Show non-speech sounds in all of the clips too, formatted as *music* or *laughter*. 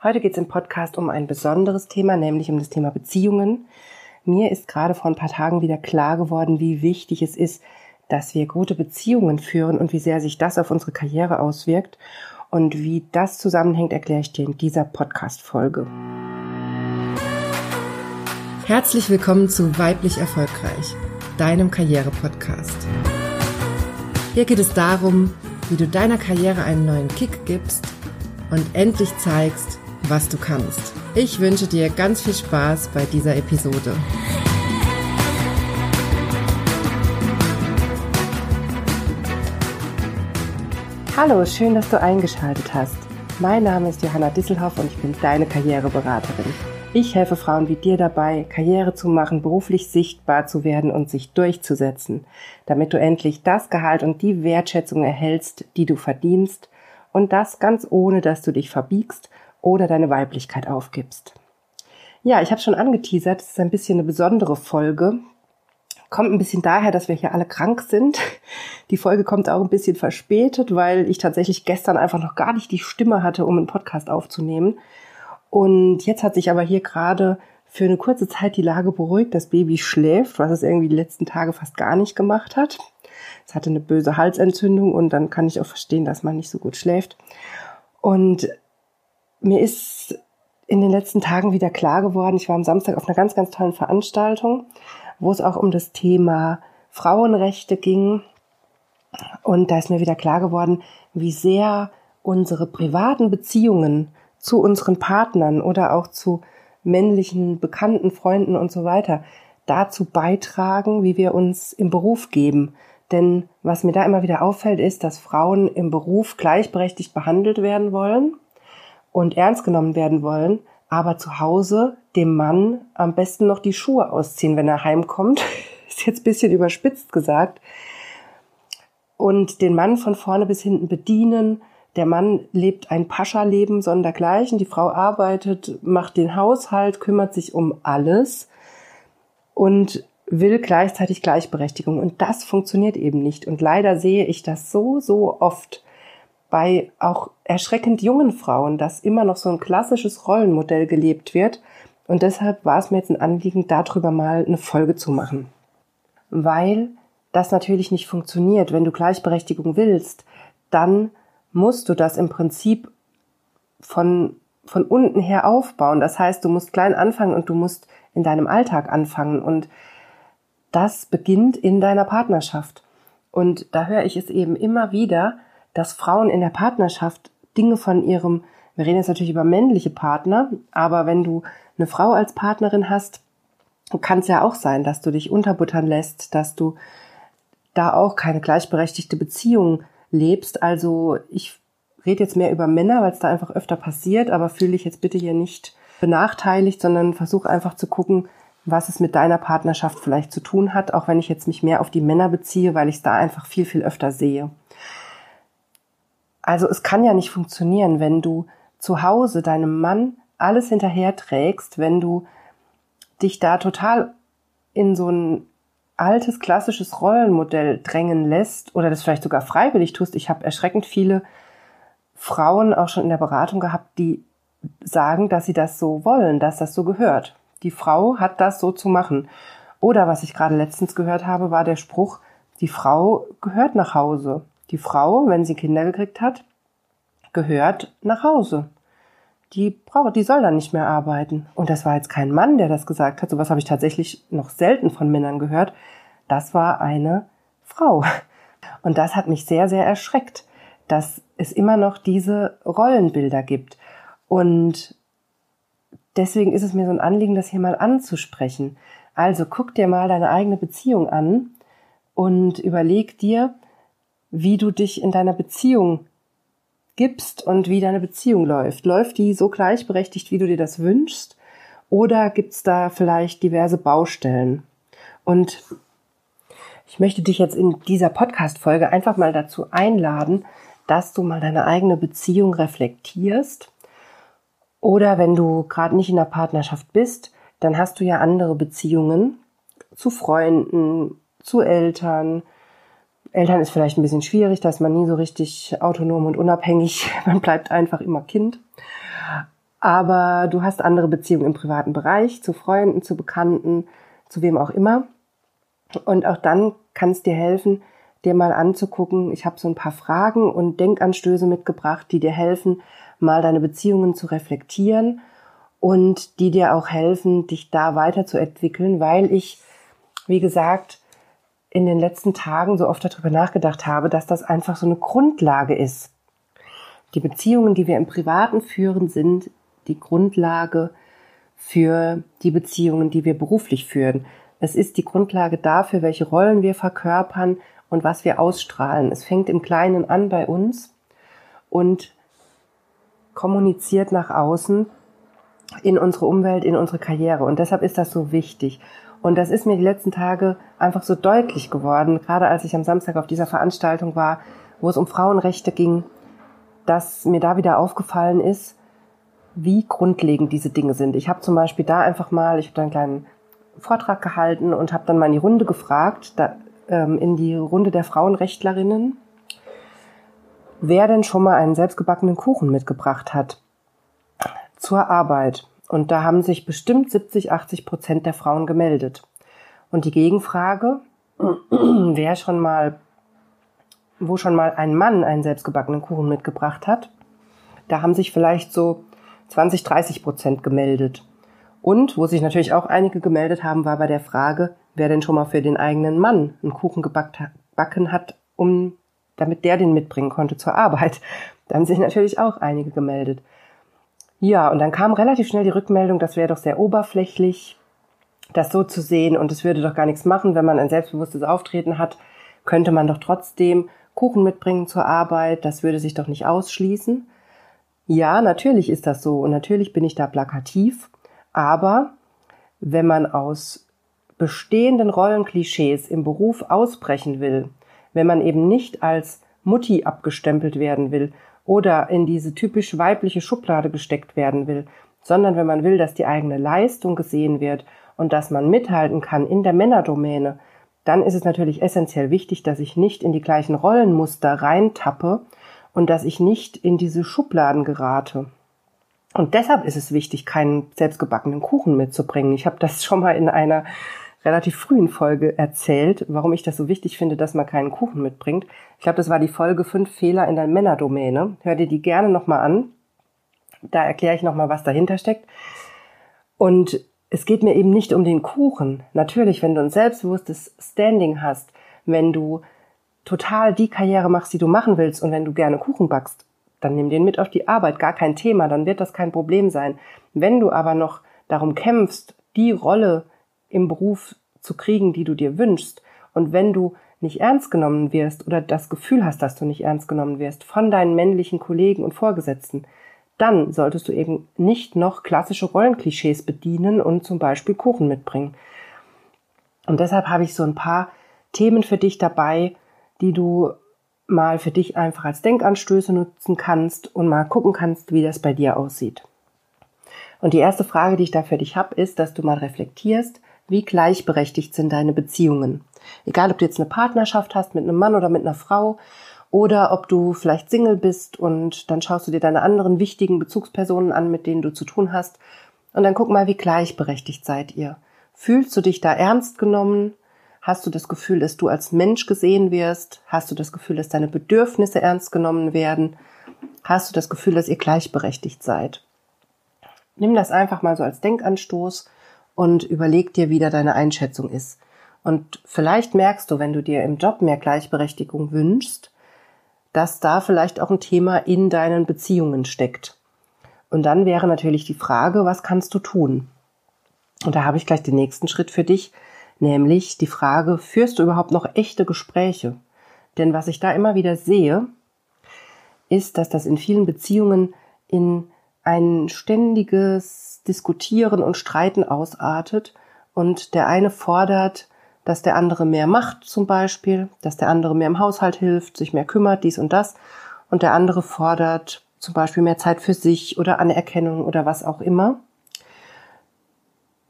Heute geht es im Podcast um ein besonderes Thema, nämlich um das Thema Beziehungen. Mir ist gerade vor ein paar Tagen wieder klar geworden, wie wichtig es ist, dass wir gute Beziehungen führen und wie sehr sich das auf unsere Karriere auswirkt. Und wie das zusammenhängt, erkläre ich dir in dieser Podcast-Folge. Herzlich willkommen zu Weiblich Erfolgreich, deinem Karriere-Podcast. Hier geht es darum, wie du deiner Karriere einen neuen Kick gibst und endlich zeigst, was du kannst. Ich wünsche dir ganz viel Spaß bei dieser Episode. Hallo, schön, dass du eingeschaltet hast. Mein Name ist Johanna Disselhoff und ich bin deine Karriereberaterin. Ich helfe Frauen wie dir dabei, Karriere zu machen, beruflich sichtbar zu werden und sich durchzusetzen, damit du endlich das Gehalt und die Wertschätzung erhältst, die du verdienst und das ganz ohne, dass du dich verbiegst oder deine Weiblichkeit aufgibst. Ja, ich habe schon angeteasert, es ist ein bisschen eine besondere Folge. Kommt ein bisschen daher, dass wir hier alle krank sind. Die Folge kommt auch ein bisschen verspätet, weil ich tatsächlich gestern einfach noch gar nicht die Stimme hatte, um einen Podcast aufzunehmen. Und jetzt hat sich aber hier gerade für eine kurze Zeit die Lage beruhigt. Das Baby schläft, was es irgendwie die letzten Tage fast gar nicht gemacht hat. Es hatte eine böse Halsentzündung und dann kann ich auch verstehen, dass man nicht so gut schläft. Und mir ist in den letzten Tagen wieder klar geworden, ich war am Samstag auf einer ganz, ganz tollen Veranstaltung, wo es auch um das Thema Frauenrechte ging. Und da ist mir wieder klar geworden, wie sehr unsere privaten Beziehungen zu unseren Partnern oder auch zu männlichen Bekannten, Freunden und so weiter dazu beitragen, wie wir uns im Beruf geben. Denn was mir da immer wieder auffällt, ist, dass Frauen im Beruf gleichberechtigt behandelt werden wollen und ernst genommen werden wollen, aber zu Hause dem Mann am besten noch die Schuhe ausziehen, wenn er heimkommt. *laughs* Ist jetzt ein bisschen überspitzt gesagt. Und den Mann von vorne bis hinten bedienen. Der Mann lebt ein Pascha-Leben sondergleichen. Die Frau arbeitet, macht den Haushalt, kümmert sich um alles und will gleichzeitig Gleichberechtigung. Und das funktioniert eben nicht. Und leider sehe ich das so, so oft bei auch erschreckend jungen Frauen, dass immer noch so ein klassisches Rollenmodell gelebt wird. Und deshalb war es mir jetzt ein Anliegen, darüber mal eine Folge zu machen. Weil das natürlich nicht funktioniert. Wenn du Gleichberechtigung willst, dann musst du das im Prinzip von, von unten her aufbauen. Das heißt, du musst klein anfangen und du musst in deinem Alltag anfangen. Und das beginnt in deiner Partnerschaft. Und da höre ich es eben immer wieder, dass Frauen in der Partnerschaft Dinge von ihrem, wir reden jetzt natürlich über männliche Partner, aber wenn du eine Frau als Partnerin hast, kann es ja auch sein, dass du dich unterbuttern lässt, dass du da auch keine gleichberechtigte Beziehung lebst. Also ich rede jetzt mehr über Männer, weil es da einfach öfter passiert, aber fühle dich jetzt bitte hier nicht benachteiligt, sondern versuch einfach zu gucken, was es mit deiner Partnerschaft vielleicht zu tun hat, auch wenn ich jetzt mich mehr auf die Männer beziehe, weil ich es da einfach viel, viel öfter sehe. Also es kann ja nicht funktionieren, wenn du zu Hause deinem Mann alles hinterher trägst, wenn du dich da total in so ein altes klassisches Rollenmodell drängen lässt oder das vielleicht sogar freiwillig tust. Ich habe erschreckend viele Frauen auch schon in der Beratung gehabt, die sagen, dass sie das so wollen, dass das so gehört. Die Frau hat das so zu machen. Oder was ich gerade letztens gehört habe, war der Spruch, die Frau gehört nach Hause. Die Frau, wenn sie Kinder gekriegt hat, gehört nach Hause. Die braucht, die soll dann nicht mehr arbeiten. Und das war jetzt kein Mann, der das gesagt hat. Sowas habe ich tatsächlich noch selten von Männern gehört. Das war eine Frau. Und das hat mich sehr, sehr erschreckt, dass es immer noch diese Rollenbilder gibt. Und deswegen ist es mir so ein Anliegen, das hier mal anzusprechen. Also guck dir mal deine eigene Beziehung an und überleg dir, wie du dich in deiner Beziehung gibst und wie deine Beziehung läuft. Läuft die so gleichberechtigt, wie du dir das wünschst? Oder gibt's da vielleicht diverse Baustellen? Und ich möchte dich jetzt in dieser Podcast-Folge einfach mal dazu einladen, dass du mal deine eigene Beziehung reflektierst. Oder wenn du gerade nicht in der Partnerschaft bist, dann hast du ja andere Beziehungen zu Freunden, zu Eltern, Eltern ist vielleicht ein bisschen schwierig, da ist man nie so richtig autonom und unabhängig. *laughs* Man bleibt einfach immer Kind. aber du hast andere Beziehungen im privaten Bereich, zu Freunden, zu Bekannten, zu wem auch immer. Und auch dann kann es dir helfen, dir mal anzugucken. Ich habe so ein paar Fragen und Denkanstöße mitgebracht, die dir helfen, mal deine Beziehungen zu reflektieren und die dir auch helfen, dich da weiterzuentwickeln, weil ich, wie gesagt, in den letzten Tagen so oft darüber nachgedacht habe, dass das einfach so eine Grundlage ist. Die Beziehungen, die wir im Privaten führen, sind die Grundlage für die Beziehungen, die wir beruflich führen. Es ist die Grundlage dafür, welche Rollen wir verkörpern und was wir ausstrahlen. Es fängt im Kleinen an bei uns und kommuniziert nach außen in unsere Umwelt, in unsere Karriere. Und deshalb ist das so wichtig. Und das ist mir die letzten Tage einfach so deutlich geworden, gerade als ich am Samstag auf dieser Veranstaltung war, wo es um Frauenrechte ging, dass mir da wieder aufgefallen ist, wie grundlegend diese Dinge sind. Ich habe zum Beispiel da einfach mal, ich habe da einen kleinen Vortrag gehalten und habe dann mal in die Runde gefragt, da, ähm, in die Runde der Frauenrechtlerinnen, wer denn schon mal einen selbstgebackenen Kuchen mitgebracht hat zur Arbeit. Und da haben sich bestimmt 70, 80 Prozent der Frauen gemeldet. Und die Gegenfrage, *clears throat* wer schon mal, wo schon mal ein Mann einen selbstgebackenen Kuchen mitgebracht hat, da haben sich vielleicht so 20, 30 Prozent gemeldet. Und wo sich natürlich auch einige gemeldet haben, war bei der Frage, wer denn schon mal für den eigenen Mann einen Kuchen gebacken hat, um, damit der den mitbringen konnte zur Arbeit. *laughs* Da haben sich natürlich auch einige gemeldet. Ja, und dann kam relativ schnell die Rückmeldung, das wäre doch sehr oberflächlich, das so zu sehen und es würde doch gar nichts machen, wenn man ein selbstbewusstes Auftreten hat, könnte man doch trotzdem Kuchen mitbringen zur Arbeit, das würde sich doch nicht ausschließen. Ja, natürlich ist das so und natürlich bin ich da plakativ, aber wenn man aus bestehenden Rollenklischees im Beruf ausbrechen will, wenn man eben nicht als Mutti abgestempelt werden will oder in diese typisch weibliche Schublade gesteckt werden will, sondern wenn man will, dass die eigene Leistung gesehen wird und dass man mithalten kann in der Männerdomäne, dann ist es natürlich essentiell wichtig, dass ich nicht in die gleichen Rollenmuster reintappe und dass ich nicht in diese Schubladen gerate. Und deshalb ist es wichtig, keinen selbstgebackenen Kuchen mitzubringen. Ich habe das schon mal in einer relativ frühen Folge erzählt, warum ich das so wichtig finde, dass man keinen Kuchen mitbringt. Ich glaube, das war die Folge fünf Fehler in der Männerdomäne. Hör dir die gerne nochmal an. Da erkläre ich nochmal, was dahinter steckt. Und es geht mir eben nicht um den Kuchen. Natürlich, wenn du ein selbstbewusstes Standing hast, wenn du total die Karriere machst, die du machen willst und wenn du gerne Kuchen backst, dann nimm den mit auf die Arbeit, gar kein Thema, dann wird das kein Problem sein. Wenn du aber noch darum kämpfst, die Rolle im Beruf zu kriegen, die du dir wünschst. Und wenn du nicht ernst genommen wirst oder das Gefühl hast, dass du nicht ernst genommen wirst von deinen männlichen Kollegen und Vorgesetzten, dann solltest du eben nicht noch klassische Rollenklischees bedienen und zum Beispiel Kuchen mitbringen. Und deshalb habe ich so ein paar Themen für dich dabei, die du mal für dich einfach als Denkanstöße nutzen kannst und mal gucken kannst, wie das bei dir aussieht. Und die erste Frage, die ich da für dich habe, ist, dass du mal reflektierst, wie gleichberechtigt sind deine Beziehungen. Egal, ob du jetzt eine Partnerschaft hast mit einem Mann oder mit einer Frau oder ob du vielleicht Single bist und dann schaust du dir deine anderen wichtigen Bezugspersonen an, mit denen du zu tun hast und dann guck mal, wie gleichberechtigt seid ihr. Fühlst du dich da ernst genommen? Hast du das Gefühl, dass du als Mensch gesehen wirst? Hast du das Gefühl, dass deine Bedürfnisse ernst genommen werden? Hast du das Gefühl, dass ihr gleichberechtigt seid? Nimm das einfach mal so als Denkanstoß und überleg dir, wie da deine Einschätzung ist. Und vielleicht merkst du, wenn du dir im Job mehr Gleichberechtigung wünschst, dass da vielleicht auch ein Thema in deinen Beziehungen steckt. Und dann wäre natürlich die Frage, was kannst du tun? Und da habe ich gleich den nächsten Schritt für dich, nämlich die Frage, führst du überhaupt noch echte Gespräche? Denn was ich da immer wieder sehe, ist, dass das in vielen Beziehungen in ein ständiges Diskutieren und Streiten ausartet und der eine fordert, dass der andere mehr macht zum Beispiel, dass der andere mehr im Haushalt hilft, sich mehr kümmert, dies und das und der andere fordert zum Beispiel mehr Zeit für sich oder Anerkennung oder was auch immer.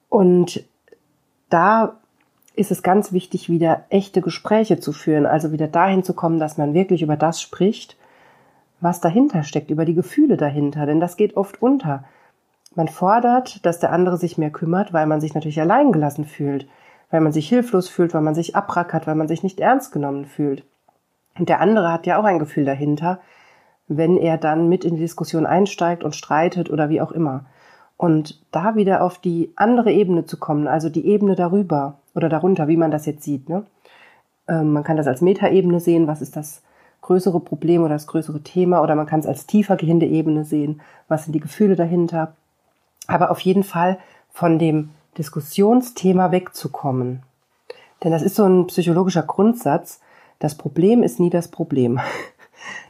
Und da ist es ganz wichtig, wieder echte Gespräche zu führen, also wieder dahin zu kommen, dass man wirklich über das spricht, was dahinter steckt, über die Gefühle dahinter, denn das geht oft unter. Man fordert, dass der andere sich mehr kümmert, weil man sich natürlich allein gelassen fühlt, weil man sich hilflos fühlt, weil man sich abrackert, weil man sich nicht ernst genommen fühlt. Und der andere hat ja auch ein Gefühl dahinter, wenn er dann mit in die Diskussion einsteigt und streitet oder wie auch immer. Und da wieder auf die andere Ebene zu kommen, also die Ebene darüber oder darunter, wie man das jetzt sieht. Ne? Ähm, man kann das als Metaebene sehen, was ist das größere Problem oder das größere Thema, oder man kann es als tiefer gehende Ebene sehen, was sind die Gefühle dahinter. Aber auf jeden Fall von dem Diskussionsthema wegzukommen. Denn das ist so ein psychologischer Grundsatz. Das Problem ist nie das Problem.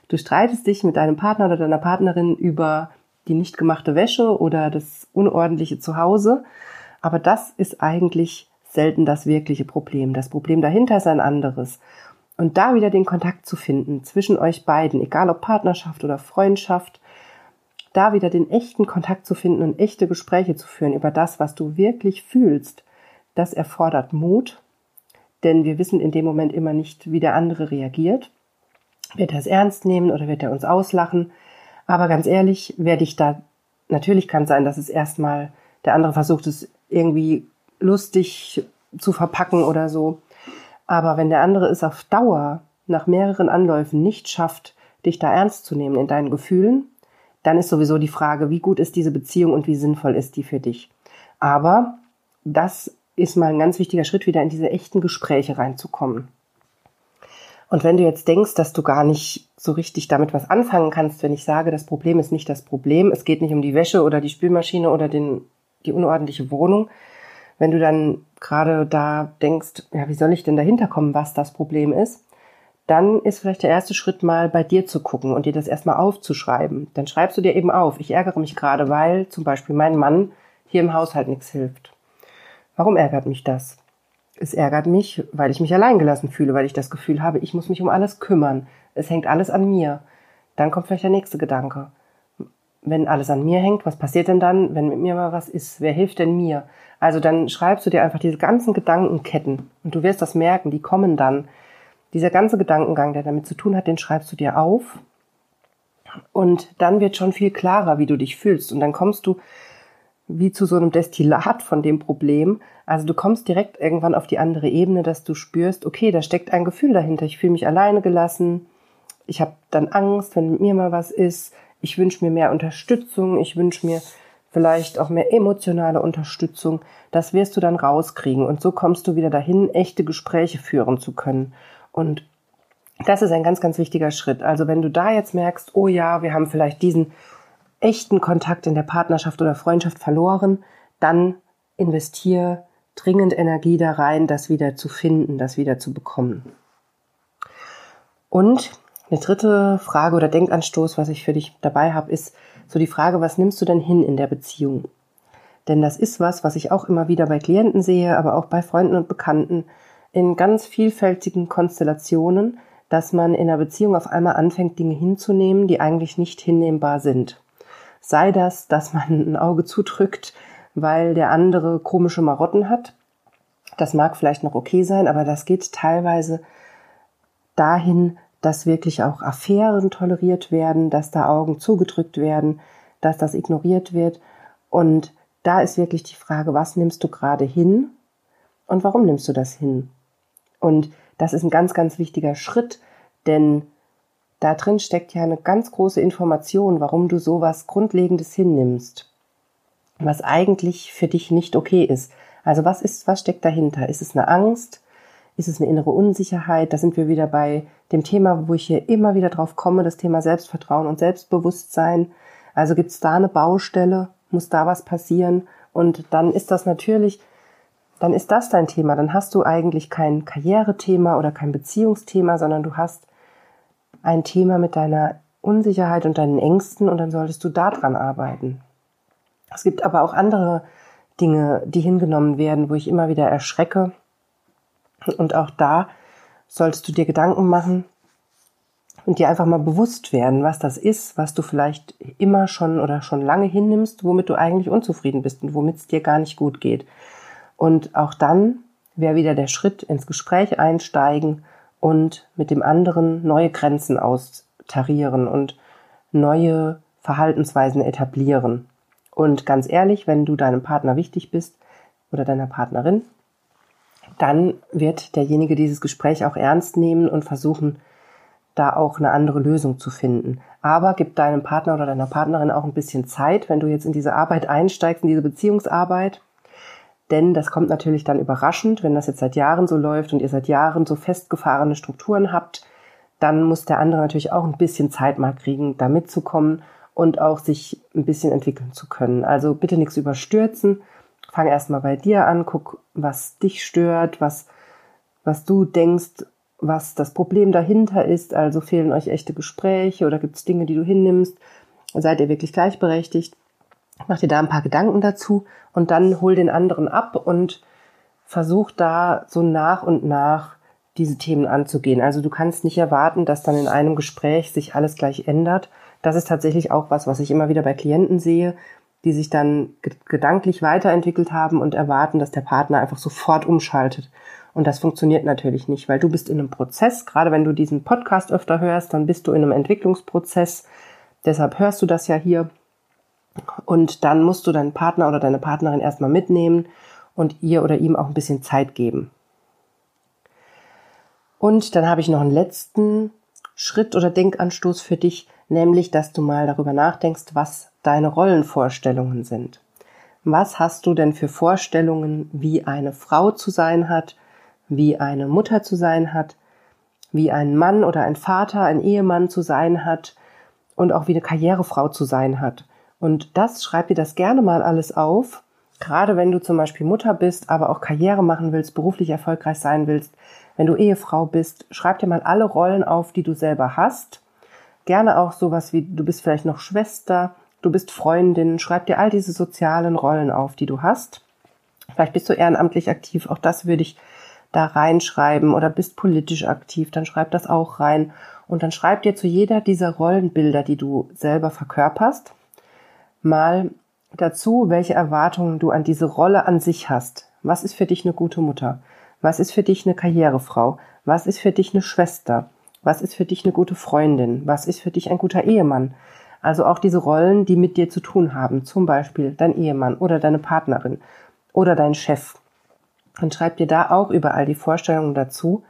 Du streitest dich mit deinem Partner oder deiner Partnerin über die nicht gemachte Wäsche oder das unordentliche Zuhause. Aber das ist eigentlich selten das wirkliche Problem. Das Problem dahinter ist ein anderes. Und da wieder den Kontakt zu finden zwischen euch beiden, egal ob Partnerschaft oder Freundschaft, da wieder den echten Kontakt zu finden und echte Gespräche zu führen über das, was du wirklich fühlst, das erfordert Mut, denn wir wissen in dem Moment immer nicht, wie der andere reagiert. Wird er es ernst nehmen oder wird er uns auslachen? Aber ganz ehrlich, werde ich da, natürlich kann es sein, dass es erstmal der andere versucht, es irgendwie lustig zu verpacken oder so. Aber wenn der andere es auf Dauer nach mehreren Anläufen nicht schafft, dich da ernst zu nehmen in deinen Gefühlen, dann ist sowieso die Frage, wie gut ist diese Beziehung und wie sinnvoll ist die für dich. Aber das ist mal ein ganz wichtiger Schritt, wieder in diese echten Gespräche reinzukommen. Und wenn du jetzt denkst, dass du gar nicht so richtig damit was anfangen kannst, wenn ich sage, das Problem ist nicht das Problem, es geht nicht um die Wäsche oder die Spülmaschine oder den, die unordentliche Wohnung, wenn du dann gerade da denkst, ja, wie soll ich denn dahinter kommen, was das Problem ist, dann ist vielleicht der erste Schritt mal bei dir zu gucken und dir das erstmal aufzuschreiben. Dann schreibst du dir eben auf, ich ärgere mich gerade, weil zum Beispiel mein Mann hier im Haushalt nichts hilft. Warum ärgert mich das? Es ärgert mich, weil ich mich alleingelassen fühle, weil ich das Gefühl habe, ich muss mich um alles kümmern. Es hängt alles an mir. Dann kommt vielleicht der nächste Gedanke. Wenn alles an mir hängt, was passiert denn dann, wenn mit mir mal was ist? Wer hilft denn mir? Also dann schreibst du dir einfach diese ganzen Gedankenketten und du wirst das merken, die kommen dann. Dieser ganze Gedankengang, der damit zu tun hat, den schreibst du dir auf und dann wird schon viel klarer, wie du dich fühlst und dann kommst du wie zu so einem Destillat von dem Problem. Also du kommst direkt irgendwann auf die andere Ebene, dass du spürst, okay, da steckt ein Gefühl dahinter. Ich fühle mich alleine gelassen. Ich habe dann Angst, wenn mit mir mal was ist. Ich wünsche mir mehr Unterstützung. Ich wünsche mir vielleicht auch mehr emotionale Unterstützung. Das wirst du dann rauskriegen. Und so kommst du wieder dahin, echte Gespräche führen zu können. Und das ist ein ganz, ganz wichtiger Schritt. Also wenn du da jetzt merkst, oh ja, wir haben vielleicht diesen echten Kontakt in der Partnerschaft oder Freundschaft verloren, dann investiere dringend Energie da rein, das wieder zu finden, das wieder zu bekommen. Und eine dritte Frage oder Denkanstoß, was ich für dich dabei habe, ist so die Frage, was nimmst du denn hin in der Beziehung? Denn das ist was, was ich auch immer wieder bei Klienten sehe, aber auch bei Freunden und Bekannten in ganz vielfältigen Konstellationen, dass man in einer Beziehung auf einmal anfängt, Dinge hinzunehmen, die eigentlich nicht hinnehmbar sind. Sei das, dass man ein Auge zudrückt, weil der andere komische Marotten hat. Das mag vielleicht noch okay sein, aber das geht teilweise dahin, dass wirklich auch Affären toleriert werden, dass da Augen zugedrückt werden, dass das ignoriert wird. Und da ist wirklich die Frage, was nimmst du gerade hin und warum nimmst du das hin? Und das ist ein ganz, ganz wichtiger Schritt, denn da drin steckt ja eine ganz große Information, warum du sowas Grundlegendes hinnimmst, was eigentlich für dich nicht okay ist. Also was ist, was steckt dahinter? Ist es eine Angst? Ist es eine innere Unsicherheit? Da sind wir wieder bei dem Thema, wo ich hier immer wieder drauf komme, das Thema Selbstvertrauen und Selbstbewusstsein. Also gibt es da eine Baustelle? Muss da was passieren? Und dann ist das natürlich, dann ist das dein Thema. Dann hast du eigentlich kein Karrierethema oder kein Beziehungsthema, sondern du hast ein Thema mit deiner Unsicherheit und deinen Ängsten und dann solltest du daran arbeiten. Es gibt aber auch andere Dinge, die hingenommen werden, wo ich immer wieder erschrecke. Und auch da solltest du dir Gedanken machen und dir einfach mal bewusst werden, was das ist, was du vielleicht immer schon oder schon lange hinnimmst, womit du eigentlich unzufrieden bist und womit es dir gar nicht gut geht. Und auch dann wäre wieder der Schritt ins Gespräch einsteigen und mit dem anderen neue Grenzen austarieren und neue Verhaltensweisen etablieren. Und ganz ehrlich, wenn du deinem Partner wichtig bist oder deiner Partnerin, dann wird derjenige dieses Gespräch auch ernst nehmen und versuchen, da auch eine andere Lösung zu finden. Aber gib deinem Partner oder deiner Partnerin auch ein bisschen Zeit, wenn du jetzt in diese Arbeit einsteigst, in diese Beziehungsarbeit. Denn das kommt natürlich dann überraschend, wenn das jetzt seit Jahren so läuft und ihr seit Jahren so festgefahrene Strukturen habt, dann muss der andere natürlich auch ein bisschen Zeit mal kriegen, da mitzukommen und auch sich ein bisschen entwickeln zu können. Also bitte nichts überstürzen. Fang erstmal bei dir an, guck, was dich stört, was, was du denkst, was das Problem dahinter ist. Also fehlen euch echte Gespräche oder gibt es Dinge, die du hinnimmst? Seid ihr wirklich gleichberechtigt? Mach dir da ein paar Gedanken dazu und dann hol den anderen ab und versuch da so nach und nach diese Themen anzugehen. Also du kannst nicht erwarten, dass dann in einem Gespräch sich alles gleich ändert. Das ist tatsächlich auch was, was ich immer wieder bei Klienten sehe, die sich dann gedanklich weiterentwickelt haben und erwarten, dass der Partner einfach sofort umschaltet. Und das funktioniert natürlich nicht, weil du bist in einem Prozess. Gerade wenn du diesen Podcast öfter hörst, dann bist du in einem Entwicklungsprozess. Deshalb hörst du das ja hier. Und dann musst du deinen Partner oder deine Partnerin erstmal mitnehmen und ihr oder ihm auch ein bisschen Zeit geben. Und dann habe ich noch einen letzten Schritt oder Denkanstoß für dich, nämlich, dass du mal darüber nachdenkst, was deine Rollenvorstellungen sind. Was hast du denn für Vorstellungen, wie eine Frau zu sein hat, wie eine Mutter zu sein hat, wie ein Mann oder ein Vater, ein Ehemann zu sein hat und auch wie eine Karrierefrau zu sein hat. Und das schreib dir das gerne mal alles auf. Gerade wenn du zum Beispiel Mutter bist, aber auch Karriere machen willst, beruflich erfolgreich sein willst, wenn du Ehefrau bist, schreib dir mal alle Rollen auf, die du selber hast. Gerne auch sowas wie, du bist vielleicht noch Schwester, du bist Freundin, schreib dir all diese sozialen Rollen auf, die du hast. Vielleicht bist du ehrenamtlich aktiv, auch das würde ich da reinschreiben oder bist politisch aktiv, dann schreib das auch rein. Und dann schreib dir zu jeder dieser Rollenbilder, die du selber verkörperst, mal dazu, welche Erwartungen du an diese Rolle an sich hast. Was ist für dich eine gute Mutter? Was ist für dich eine Karrierefrau? Was ist für dich eine Schwester? Was ist für dich eine gute Freundin? Was ist für dich ein guter Ehemann? Also auch diese Rollen, die mit dir zu tun haben, zum Beispiel dein Ehemann oder deine Partnerin oder dein Chef. Und schreib dir da auch überall die Vorstellungen dazu,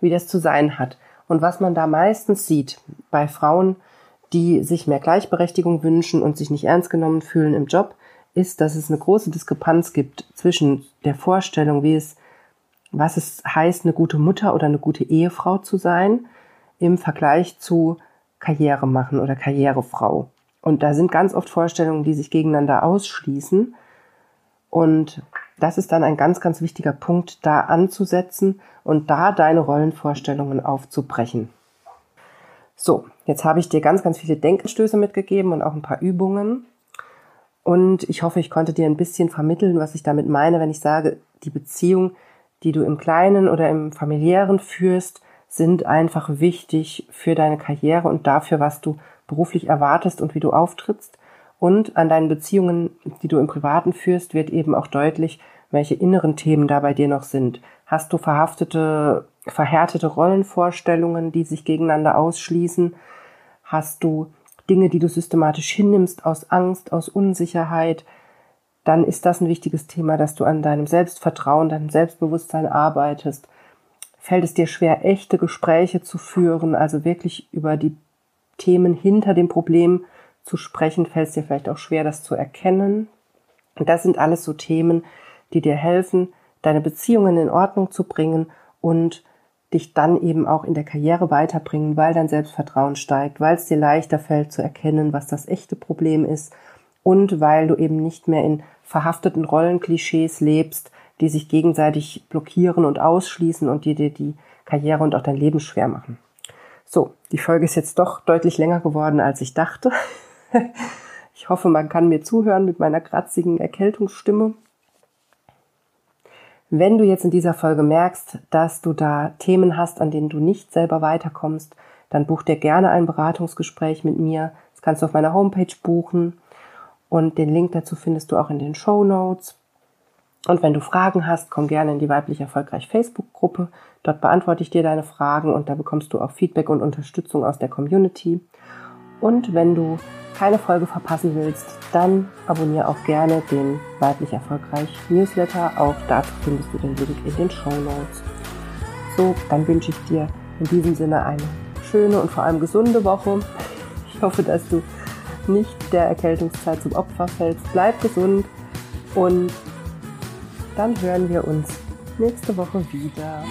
wie das zu sein hat. Und was man da meistens sieht bei Frauen, die sich mehr Gleichberechtigung wünschen und sich nicht ernst genommen fühlen im Job, ist, dass es eine große Diskrepanz gibt zwischen der Vorstellung, wie es was es heißt, eine gute Mutter oder eine gute Ehefrau zu sein im Vergleich zu Karriere machen oder Karrierefrau. Und da sind ganz oft Vorstellungen, die sich gegeneinander ausschließen. Und das ist dann ein ganz, ganz wichtiger Punkt, da anzusetzen und da deine Rollenvorstellungen aufzubrechen. So, jetzt habe ich dir ganz, ganz viele Denkanstöße mitgegeben und auch ein paar Übungen. Und ich hoffe, ich konnte dir ein bisschen vermitteln, was ich damit meine, wenn ich sage, die Beziehung die du im Kleinen oder im familiären führst, sind einfach wichtig für deine Karriere und dafür, was du beruflich erwartest und wie du auftrittst. Und an deinen Beziehungen, die du im Privaten führst, wird eben auch deutlich, welche inneren Themen da bei dir noch sind. Hast du verhaftete, verhärtete Rollenvorstellungen, die sich gegeneinander ausschließen? Hast du Dinge, die du systematisch hinnimmst aus Angst, aus Unsicherheit? dann ist das ein wichtiges Thema, dass du an deinem Selbstvertrauen, deinem Selbstbewusstsein arbeitest. Fällt es dir schwer, echte Gespräche zu führen, also wirklich über die Themen hinter dem Problem zu sprechen, fällt es dir vielleicht auch schwer, das zu erkennen. Und das sind alles so Themen, die dir helfen, deine Beziehungen in Ordnung zu bringen und dich dann eben auch in der Karriere weiterbringen, weil dein Selbstvertrauen steigt, weil es dir leichter fällt zu erkennen, was das echte Problem ist und weil du eben nicht mehr in verhafteten Rollenklischees lebst, die sich gegenseitig blockieren und ausschließen und die dir die Karriere und auch dein Leben schwer machen. So, die Folge ist jetzt doch deutlich länger geworden, als ich dachte. *laughs* Ich hoffe, man kann mir zuhören mit meiner kratzigen Erkältungsstimme. Wenn du jetzt in dieser Folge merkst, dass du da Themen hast, an denen du nicht selber weiterkommst, dann buch dir gerne ein Beratungsgespräch mit mir. Das kannst du auf meiner Homepage buchen und den Link dazu findest du auch in den Show Notes. Und wenn du Fragen hast, komm gerne in die weiblich erfolgreich Facebook-Gruppe. Dort beantworte ich dir deine Fragen und da bekommst du auch Feedback und Unterstützung aus der Community. Und wenn du keine Folge verpassen willst, dann abonniere auch gerne den Weiblich Erfolgreich Newsletter. Auch dazu findest du den Link in den Show Notes. So, dann wünsche ich dir in diesem Sinne eine schöne und vor allem gesunde Woche. Ich hoffe, dass du nicht der Erkältungszeit zum Opfer fällst. Bleib gesund und dann hören wir uns nächste Woche wieder.